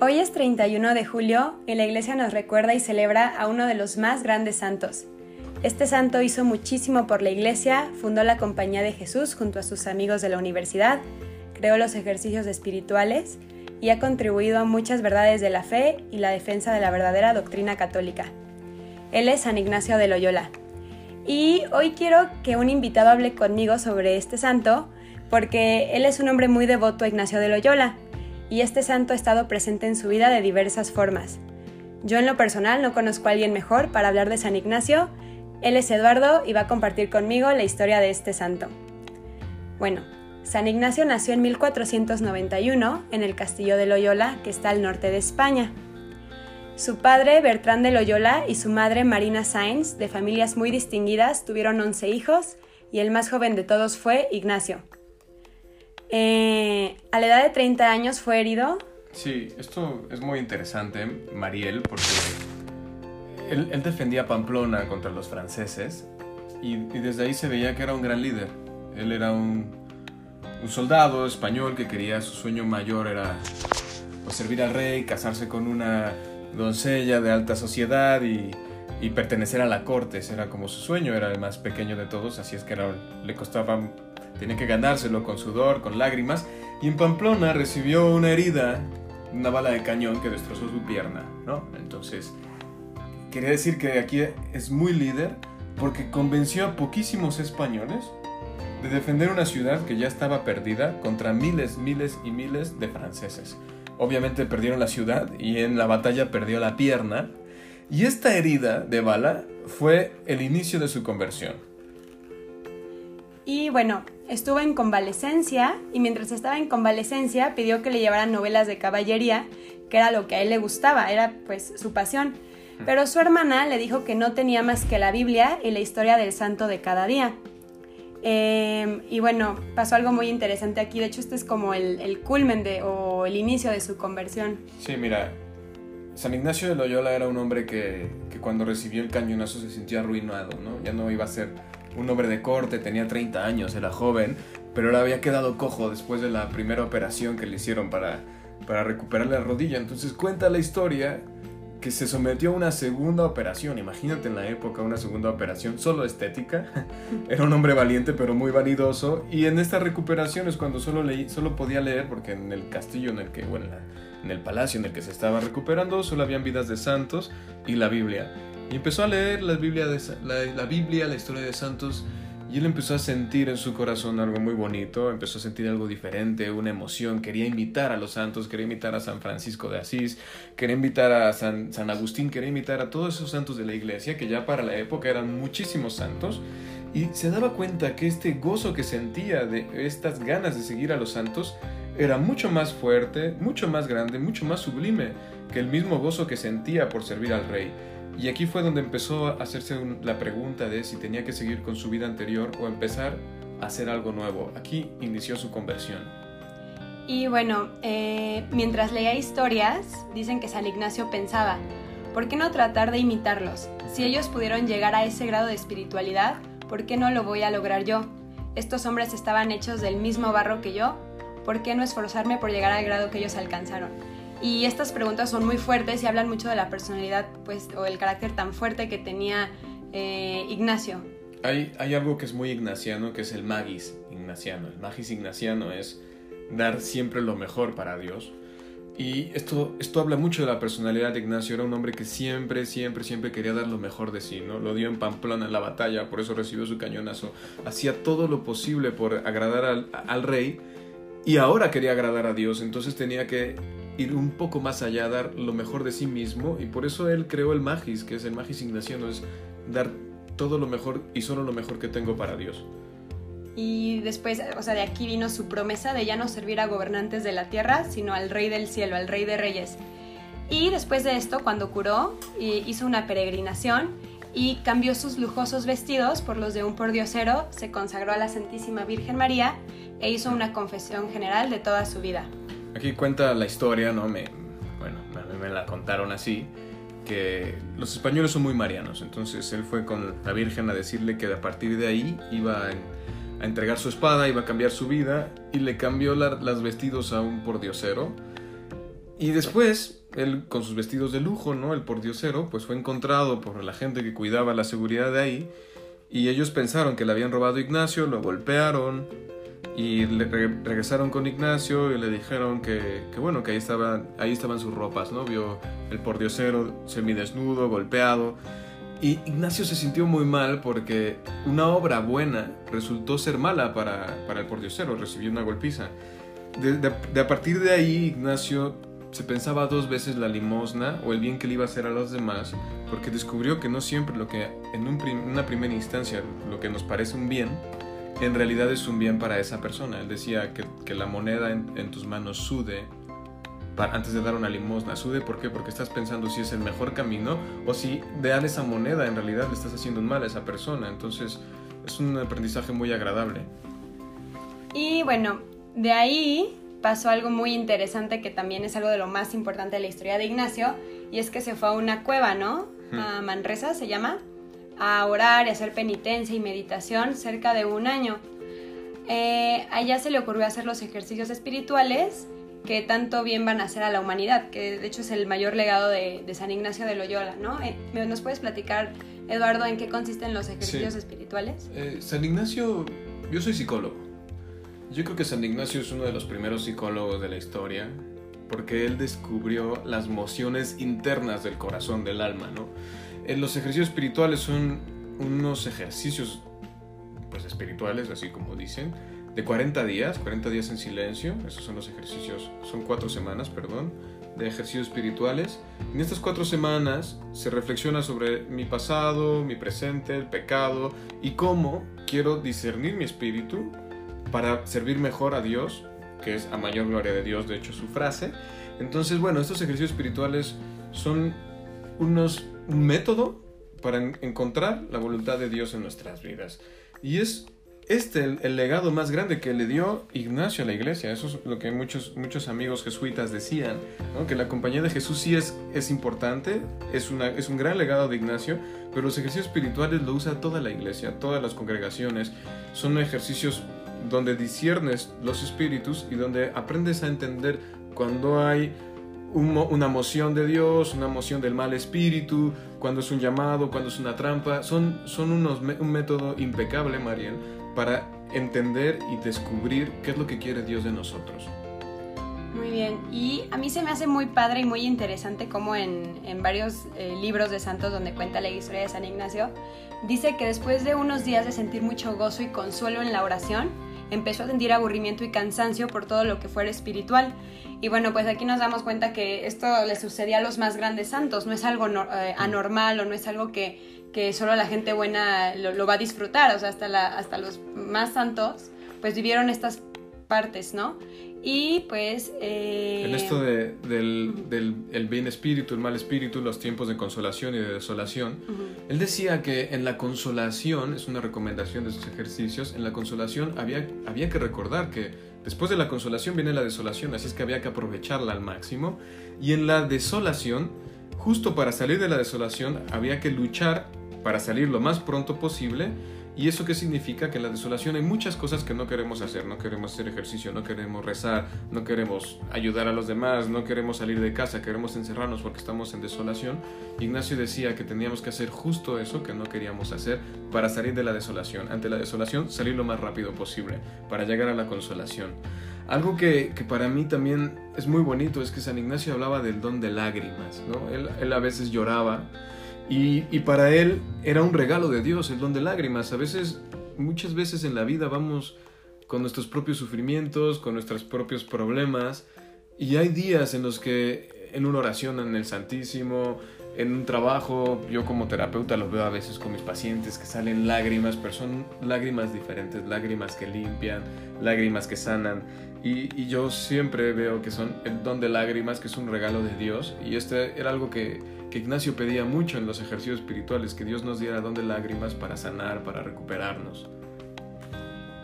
Hoy es 31 de julio y la iglesia nos recuerda y celebra a uno de los más grandes santos. Este santo hizo muchísimo por la iglesia, fundó la Compañía de Jesús junto a sus amigos de la universidad, creó los ejercicios espirituales y ha contribuido a muchas verdades de la fe y la defensa de la verdadera doctrina católica. Él es San Ignacio de Loyola. Y hoy quiero que un invitado hable conmigo sobre este santo, porque él es un hombre muy devoto a Ignacio de Loyola y este santo ha estado presente en su vida de diversas formas. Yo en lo personal no conozco a alguien mejor para hablar de San Ignacio. Él es Eduardo y va a compartir conmigo la historia de este santo. Bueno, San Ignacio nació en 1491 en el castillo de Loyola, que está al norte de España. Su padre, Bertrán de Loyola, y su madre, Marina Sainz, de familias muy distinguidas, tuvieron 11 hijos y el más joven de todos fue Ignacio. Eh, a la edad de 30 años fue herido. Sí, esto es muy interesante, Mariel, porque él, defendía Pamplona contra los franceses y, desde ahí se veía que era un gran líder. Él era un, soldado español que quería, su sueño mayor era pues, servir al rey, casarse con una doncella de alta sociedad y, pertenecer a la corte. Ese era como su sueño, era el más pequeño de todos, así es que le costaba Tenía que ganárselo con sudor, con lágrimas, y en Pamplona recibió una herida, una bala de cañón que destrozó su pierna, ¿no? Entonces, quería decir que aquí es muy líder porque convenció a poquísimos españoles de defender una ciudad que ya estaba perdida contra miles, miles y miles de franceses. Obviamente perdieron la ciudad y en la batalla perdió la pierna. Y esta herida de bala fue el inicio de su conversión. Y bueno, estuvo en convalecencia y mientras estaba en convalecencia pidió que le llevaran novelas de caballería, que era lo que a él le gustaba, era pues su pasión. Pero su hermana le dijo que no tenía más que la Biblia y la historia del santo de cada día. Em, y bueno, pasó algo muy interesante aquí. De hecho, este es como el, culmen de, o el inicio de su conversión. Sí, mira, San Ignacio de Loyola era un hombre que, que cuando recibió el cañonazo se sintió arruinado, ¿no? Ya no iba a ser un hombre de corte, tenía 30 años, era joven, pero le había quedado cojo después de la primera operación que le hicieron para, para recuperar la rodilla. Entonces cuenta la historia que se sometió a una segunda operación. Imagínate en la época una segunda operación solo estética. Era un hombre valiente pero muy vanidoso. Y en esta recuperación es cuando solo, leí, solo podía leer, porque en el castillo en el que, bueno, en el palacio en el que se estaba recuperando, solo habían vidas de santos y la Biblia. Y empezó a leer la Biblia, la, Biblia, la historia de santos, y él empezó a sentir en su corazón algo muy bonito, empezó a sentir algo diferente, una emoción, quería invitar a los santos, quería invitar a San Francisco de Asís, quería invitar a San, San Agustín, quería invitar a todos esos santos de la iglesia, que ya para la época eran muchísimos santos, y se daba cuenta que este gozo que sentía de estas ganas de seguir a los santos era mucho más fuerte, mucho más grande, mucho más sublime que el mismo gozo que sentía por servir al rey. Y aquí fue donde empezó a hacerse la pregunta de si tenía que seguir con su vida anterior o empezar a hacer algo nuevo. Aquí inició su conversión. Y bueno, eh, mientras leía historias, dicen que San Ignacio pensaba, ¿por qué no tratar de imitarlos? Si ellos pudieron llegar a ese grado de espiritualidad, ¿por qué no lo voy a lograr yo? Estos hombres estaban hechos del mismo barro que yo, ¿por qué no esforzarme por llegar al grado que ellos alcanzaron? Y estas preguntas son muy fuertes y hablan mucho de la personalidad pues, o el carácter tan fuerte que tenía eh, Ignacio. Hay, hay algo que es muy ignaciano, que es el magis ignaciano. El magis ignaciano es dar siempre lo mejor para Dios. Y esto, esto habla mucho de la personalidad de Ignacio. Era un hombre que siempre, siempre, siempre quería dar lo mejor de sí, ¿no? Lo dio en Pamplona en la batalla, por eso recibió su cañonazo. Hacía todo lo posible por agradar al, al rey y ahora quería agradar a Dios. Entonces tenía que ir un poco más allá, dar lo mejor de sí mismo y por eso él creó el Magis, que es el Magis Ignaciano, es dar todo lo mejor y solo lo mejor que tengo para Dios. Y después, o sea, de aquí vino su promesa de ya no servir a gobernantes de la tierra, sino al Rey del cielo, al Rey de Reyes. Y después de esto, cuando curó, hizo una peregrinación y cambió sus lujosos vestidos por los de un pordiosero, se consagró a la Santísima Virgen María e hizo una confesión general de toda su vida. Aquí cuenta la historia, ¿no? Me, bueno, me, me la contaron así, que los españoles son muy marianos, entonces él fue con la Virgen a decirle que a partir de ahí iba a, entregar su espada, iba a cambiar su vida y le cambió las vestidos a un pordiosero Y después, él con sus vestidos de lujo, ¿no? El pordiosero, pues fue encontrado por la gente que cuidaba la seguridad de ahí. Y ellos pensaron que le habían robado a Ignacio, lo golpearon y regresaron con Ignacio y le dijeron que, bueno, que ahí estaban, ahí estaban sus ropas, ¿no? Vio el pordiosero semidesnudo, golpeado. Y Ignacio se sintió muy mal porque una obra buena resultó ser mala para, para el pordiosero, recibió una golpiza. De, de, a partir de ahí, Ignacio se pensaba dos veces la limosna o el bien que le iba a hacer a los demás, porque descubrió que no siempre lo que en una primera instancia lo que nos parece un bien, en realidad es un bien para esa persona. Él decía que, que la moneda en, en, tus manos sude para, antes de dar una limosna. Sude, ¿por qué? Porque estás pensando si es el mejor camino o si de dar esa moneda en realidad le estás haciendo un mal a esa persona. Entonces es un aprendizaje muy agradable. Y bueno, de ahí pasó algo muy interesante que también es algo de lo más importante de la historia de Ignacio, y es que se fue a una cueva, ¿no? A Manresa se llama, a orar y hacer penitencia y meditación cerca de un año. Eh, allá se le ocurrió hacer los ejercicios espirituales que tanto bien van a hacer a la humanidad, que de hecho es el mayor legado de, San Ignacio de Loyola, ¿no? Eh, ¿Nos puedes platicar, Eduardo, en qué consisten los ejercicios espirituales? Eh, San Ignacio, yo soy psicólogo. Yo creo que San Ignacio es uno de los primeros psicólogos de la historia, porque él descubrió las mociones internas del corazón, del alma, ¿no? Eh, los ejercicios espirituales son unos ejercicios, pues espirituales, así como dicen, de 40 días, 40 días en silencio, esos son los ejercicios, son cuatro semanas, perdón, de ejercicios espirituales. En estas cuatro semanas se reflexiona sobre mi pasado, mi presente, el pecado y cómo quiero discernir mi espíritu para servir mejor a Dios, que es a mayor gloria de Dios, de hecho su frase. Entonces, bueno, estos ejercicios espirituales son unos, un método para encontrar la voluntad de Dios en nuestras vidas. Y es este el, legado más grande que le dio Ignacio a la iglesia. Eso es lo que muchos, muchos amigos jesuitas decían, que la compañía de Jesús sí es, es importante, es, una, es un gran legado de Ignacio, pero los ejercicios espirituales lo usa toda la iglesia, todas las congregaciones. Son ejercicios donde disiernes los espíritus y donde aprendes a entender cuando hay una moción de Dios, una moción del mal espíritu, cuando es un llamado, cuando es una trampa. Son, son unos, un método impecable, Mariel, para entender y descubrir qué es lo que quiere Dios de nosotros. Muy bien, y a mí se me hace muy padre y muy interesante como en, en varios eh, libros de santos donde cuenta la historia de San Ignacio, dice que después de unos días de sentir mucho gozo y consuelo en la oración, empezó a sentir aburrimiento y cansancio por todo lo que fuera espiritual. Y bueno, pues aquí nos damos cuenta que esto le sucedía a los más grandes santos, no es algo eh, anormal o no es algo que, que solo la gente buena lo, va a disfrutar, o sea, hasta, la, hasta los más santos, pues vivieron estas partes, ¿no? Y pues... Eh... En esto de, del, del el bien espíritu, el mal espíritu, los tiempos de consolación y de desolación, él decía que en la consolación, es una recomendación de sus ejercicios, en la consolación había, había que recordar que después de la consolación viene la desolación, así es que había que aprovecharla al máximo. Y en la desolación, justo para salir de la desolación, había que luchar para salir lo más pronto posible ¿Y eso qué significa? Que en la desolación hay muchas cosas que no queremos hacer. No queremos hacer ejercicio, no queremos rezar, no queremos ayudar a los demás, no queremos salir de casa, queremos encerrarnos porque estamos en desolación. Ignacio decía que teníamos que hacer justo eso que no queríamos hacer para salir de la desolación. Ante la desolación, salir lo más rápido posible para llegar a la consolación. Algo que, que, para mí también es muy bonito es que San Ignacio hablaba del don de lágrimas, ¿no? Él, él a veces lloraba y, para él era un regalo de Dios, el don de lágrimas. A veces, muchas veces en la vida vamos con nuestros propios sufrimientos, con nuestros propios problemas. Y hay días en los que en una oración en el Santísimo, en un trabajo, yo como terapeuta lo veo a veces con mis pacientes que salen lágrimas, pero son lágrimas diferentes, lágrimas que limpian, lágrimas que sanan. Y, yo siempre veo que son el don de lágrimas, que es un regalo de Dios. Y este era algo que que Ignacio pedía mucho en los ejercicios espirituales, que Dios nos diera don de lágrimas para sanar, para recuperarnos.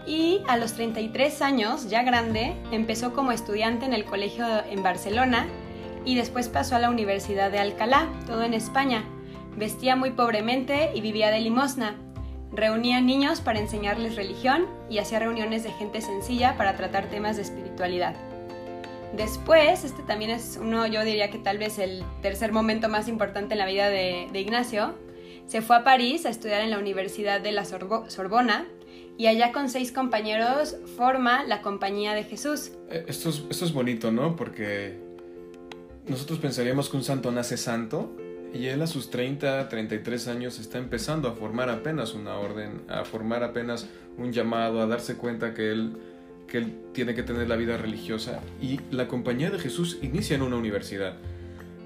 Y a los 33 años, ya grande, empezó como estudiante en el colegio en Barcelona y después pasó a la Universidad de Alcalá, todo en España. Vestía muy pobremente y vivía de limosna. Reunía niños para enseñarles religión y hacía reuniones de gente sencilla para tratar temas de espiritualidad. Después, este también es uno, yo diría que tal vez el tercer momento más importante en la vida de, Ignacio, se fue a París a estudiar en la Universidad de la Sorbona y allá con seis compañeros forma la Compañía de Jesús. Eh, esto es, esto es bonito, ¿no? Porque nosotros pensaríamos que un santo nace santo y él a sus 30, 33 años está empezando a formar apenas una orden, a formar apenas un llamado, a darse cuenta que él, que él tiene que tener la vida religiosa. Y la compañía de Jesús inicia en una universidad.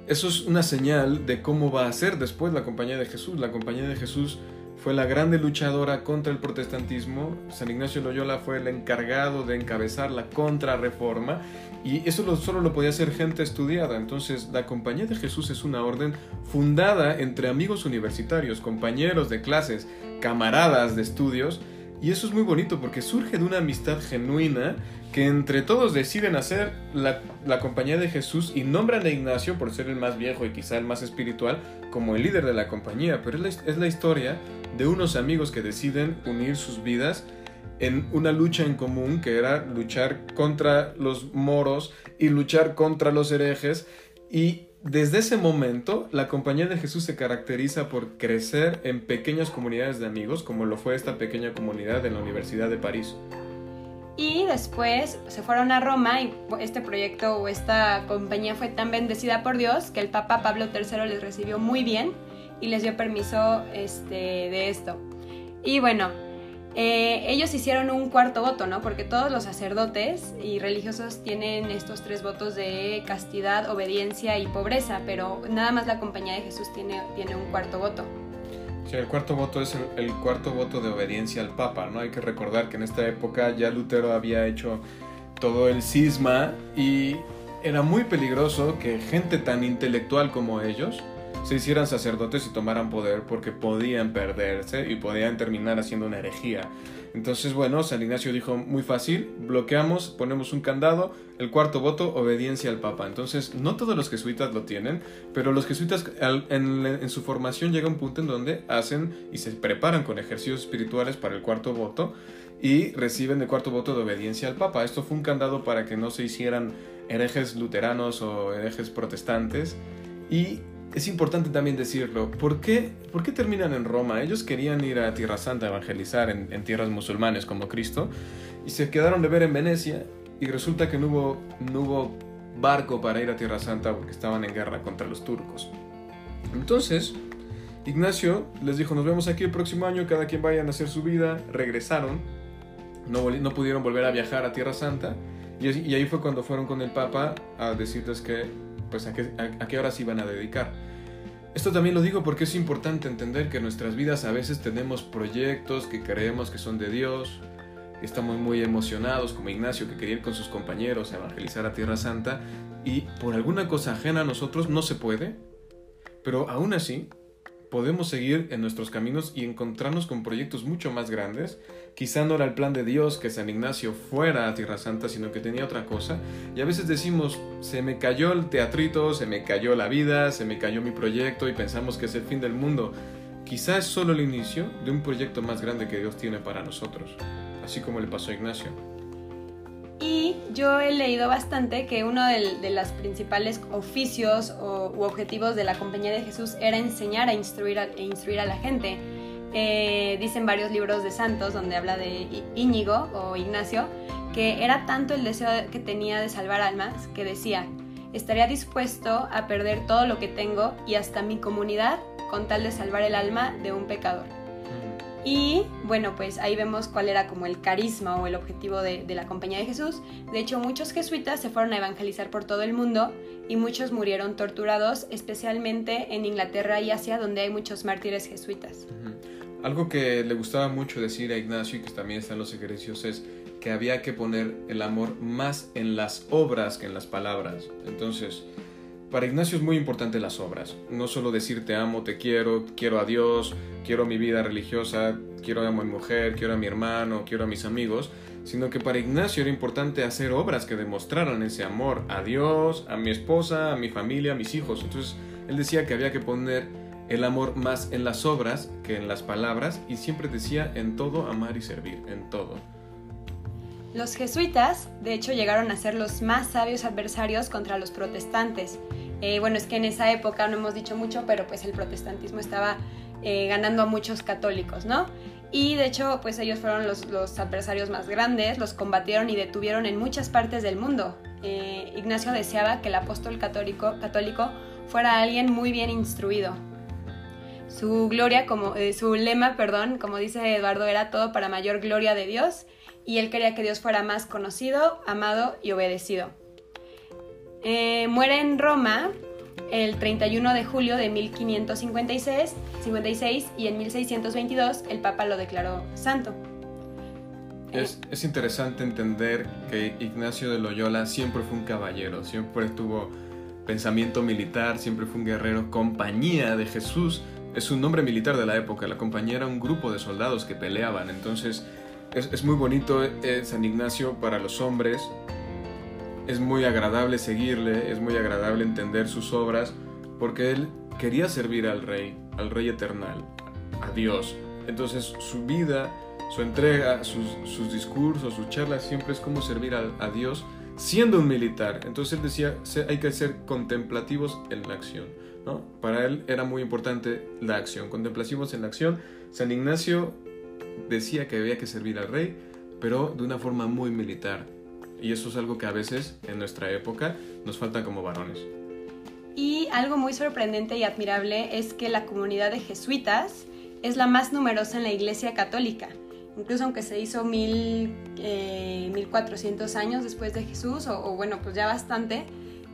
Eso es una señal de cómo va a ser después la compañía de Jesús. La compañía de Jesús fue la grande luchadora contra el protestantismo. San Ignacio Loyola fue el encargado de encabezar la contrarreforma y eso solo lo podía hacer gente estudiada. Entonces, la Compañía de Jesús es una orden fundada entre amigos universitarios, compañeros de clases, camaradas de estudios. Y eso es muy bonito porque surge de una amistad genuina que entre todos deciden hacer la, compañía de Jesús y nombran a Ignacio por ser el más viejo y quizá el más espiritual como el líder de la compañía. Pero es la historia de unos amigos que deciden unir sus vidas en una lucha en común que era luchar contra los moros y luchar contra los herejes y desde ese momento la compañía de Jesús se caracteriza por crecer en pequeñas comunidades de amigos como lo fue esta pequeña comunidad en la Universidad de París. Y después se fueron a Roma y este proyecto o esta compañía fue tan bendecida por Dios que el Papa Pablo III les recibió muy bien y les dio permiso este, de esto. Y bueno, eh, ellos hicieron un cuarto voto, ¿no? Porque todos los sacerdotes y religiosos tienen estos tres votos de castidad, obediencia y pobreza, pero nada más la Compañía de Jesús tiene, tiene un cuarto voto. Sí, el cuarto voto es el, el, cuarto voto de obediencia al Papa, ¿no? Hay que recordar que en esta época ya Lutero había hecho todo el cisma y era muy peligroso que gente tan intelectual como ellos se hicieran sacerdotes y tomaran poder porque podían perderse y podían terminar haciendo una herejía. Entonces, bueno, San Ignacio dijo muy fácil, bloqueamos, ponemos un candado, el cuarto voto, obediencia al Papa. Entonces, no todos los jesuitas lo tienen, pero los jesuitas en, en su formación llega un punto en donde hacen y se preparan con ejercicios espirituales para el cuarto voto y reciben el cuarto voto de obediencia al Papa. Esto fue un candado para que no se hicieran herejes luteranos o herejes protestantes y es importante también decirlo. ¿Por qué, ¿Por qué terminan en Roma? Ellos querían ir a Tierra Santa a evangelizar en, tierras musulmanes como Cristo y se quedaron de ver en Venecia y resulta que no hubo, barco para ir a Tierra Santa porque estaban en guerra contra los turcos. Entonces, Ignacio les dijo, nos vemos aquí el próximo año, cada quien vaya a hacer su vida. Regresaron, no, no pudieron volver a viajar a Tierra Santa y, y ahí fue cuando fueron con el Papa a decirles que pues a qué, a, qué horas iban a dedicar. Esto también lo digo porque es importante entender que en nuestras vidas a veces tenemos proyectos que creemos que son de Dios, estamos muy emocionados, como Ignacio que quería ir con sus compañeros a evangelizar a Tierra Santa, y por alguna cosa ajena a nosotros no se puede, pero aún así podemos seguir en nuestros caminos y encontrarnos con proyectos mucho más grandes. Quizá no era el plan de Dios que San Ignacio fuera a Tierra Santa, sino que tenía otra cosa. Y a veces decimos, se me cayó el teatrito, se me cayó la vida, se me cayó mi proyecto y pensamos que es el fin del mundo. Quizá es solo el inicio de un proyecto más grande que Dios tiene para nosotros, así como le pasó a Ignacio. Y yo he leído bastante que uno de, los principales oficios o, u objetivos de la Compañía de Jesús era enseñar a instruir a, e instruir a la gente. Eh, dicen varios libros de santos donde habla de Íñigo o Ignacio, que era tanto el deseo que tenía de salvar almas que decía, estaría dispuesto a perder todo lo que tengo y hasta mi comunidad con tal de salvar el alma de un pecador. Y bueno, pues ahí vemos cuál era como el carisma o el objetivo de, la Compañía de Jesús. De hecho, muchos jesuitas se fueron a evangelizar por todo el mundo y muchos murieron torturados, especialmente en Inglaterra y Asia, donde hay muchos mártires jesuitas. Algo que le gustaba mucho decir a Ignacio y que también está en los ejercicios es que había que poner el amor más en las obras que en las palabras. Entonces, para Ignacio es muy importante las obras, no solo decir te amo, te quiero, quiero a Dios, quiero mi vida religiosa, quiero a mi mujer, quiero a mi hermano, quiero a mis amigos, sino que para Ignacio era importante hacer obras que demostraran ese amor a Dios, a mi esposa, a mi familia, a mis hijos. Entonces él decía que había que poner el amor más en las obras que en las palabras y siempre decía en todo amar y servir, en todo. Los jesuitas, de hecho, llegaron a ser los más sabios adversarios contra los protestantes. Eh, bueno, es que en esa época, no hemos dicho mucho, pero pues el protestantismo estaba eh, ganando a muchos católicos, ¿no? Y de hecho, pues ellos fueron los, adversarios más grandes, los combatieron y detuvieron en muchas partes del mundo. Eh, Ignacio deseaba que el apóstol católico, católico fuera alguien muy bien instruido. Su gloria, como, su lema, perdón, como dice Eduardo, era todo para mayor gloria de Dios y él quería que Dios fuera más conocido, amado y obedecido. Eh, muere en Roma el 31 de julio de 1556 56, y en 1622 el Papa lo declaró santo. Es, es, interesante entender que Ignacio de Loyola siempre fue un caballero, siempre tuvo pensamiento militar, siempre fue un guerrero, compañía de Jesús. Es un nombre militar de la época, la compañía era un grupo de soldados que peleaban, entonces es, muy bonito eh, San Ignacio para los hombres, es muy agradable seguirle, es muy agradable entender sus obras, porque él quería servir al rey, al rey eternal, a Dios. Entonces su vida, su entrega, sus, discursos, sus charlas siempre es como servir a, a, Dios siendo un militar. Entonces él decía, hay que ser contemplativos en la acción. Para él era muy importante la acción, contemplativos en la acción. San Ignacio decía que había que servir al rey, pero de una forma muy militar. Y eso es algo que a veces en nuestra época nos falta como varones. Y algo muy sorprendente y admirable es que la comunidad de jesuitas es la más numerosa en la Iglesia Católica. Incluso aunque se hizo mil, 1400 eh, años después de Jesús, o, bueno, pues ya bastante,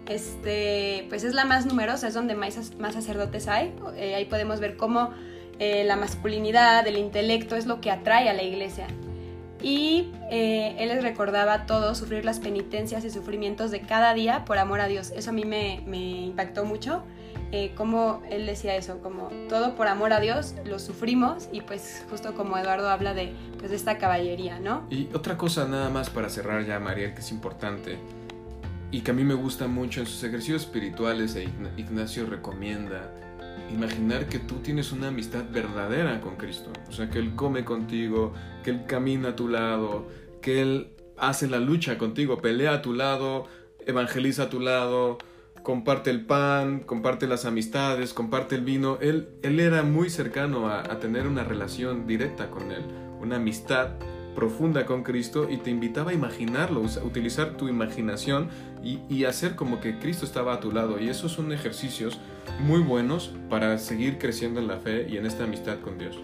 este, pues es la más numerosa, es donde más, sacerdotes hay. Eh, ahí podemos ver cómo eh, la masculinidad, el intelecto es lo que atrae a la iglesia. Y eh, él les recordaba a todos sufrir las penitencias y sufrimientos de cada día por amor a Dios. Eso a mí me, impactó mucho, como él decía eso, como todo por amor a Dios lo sufrimos y pues justo como Eduardo habla de, pues, de esta caballería, ¿no? Y otra cosa nada más para cerrar ya, Mariel, que es importante y que a mí me gusta mucho en sus ejercicios espirituales, e Ignacio recomienda imaginar que tú tienes una amistad verdadera con Cristo. O sea, que Él come contigo, que Él camina a tu lado, que Él hace la lucha contigo, pelea a tu lado, evangeliza a tu lado, comparte el pan, comparte las amistades, comparte el vino. Él, él era muy cercano a, tener una relación directa con Él, una amistad profunda con Cristo y te invitaba a imaginarlo, a utilizar tu imaginación y, hacer como que Cristo estaba a tu lado. Y esos son ejercicios muy buenos para seguir creciendo en la fe y en esta amistad con Dios.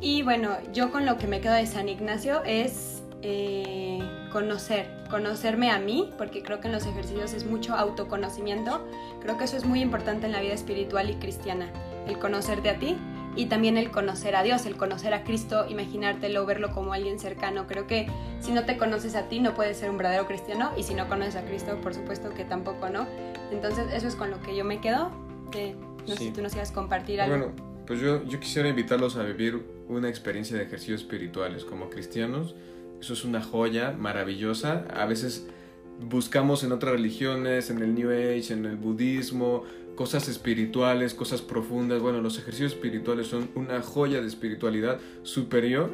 Y bueno, yo con lo que me quedo de San Ignacio es eh, conocer, conocerme a mí, porque creo que en los ejercicios es mucho autoconocimiento. Creo que eso es muy importante en la vida espiritual y cristiana, el conocerte a ti y también el conocer a Dios, el conocer a Cristo, imaginártelo, verlo como alguien cercano. Creo que si no te conoces a ti no puedes ser un verdadero cristiano y si no conoces a Cristo, por supuesto que tampoco, ¿no? Entonces eso es con lo que yo me quedo no sé si tú nos ibas a compartir algo. Bueno, pues yo, yo quisiera invitarlos a vivir una experiencia de ejercicios espirituales como cristianos. Eso es una joya maravillosa. A veces buscamos en otras religiones, en el New Age, en el budismo, cosas espirituales, cosas profundas. Bueno, los ejercicios espirituales son una joya de espiritualidad superior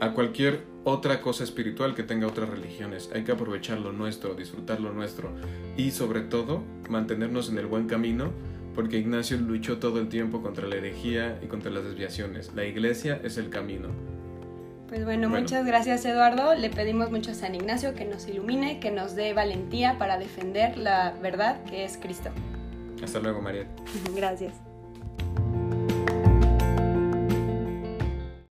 a cualquier otra cosa espiritual que tenga otras religiones. Hay que aprovechar lo nuestro, disfrutar lo nuestro y sobre todo mantenernos en el buen camino porque Ignacio luchó todo el tiempo contra la herejía y contra las desviaciones. La iglesia es el camino. Pues bueno, muchas gracias Eduardo. Le pedimos mucho a San Ignacio que nos ilumine, que nos dé valentía para defender la verdad que es Cristo. Hasta luego, María. gracias.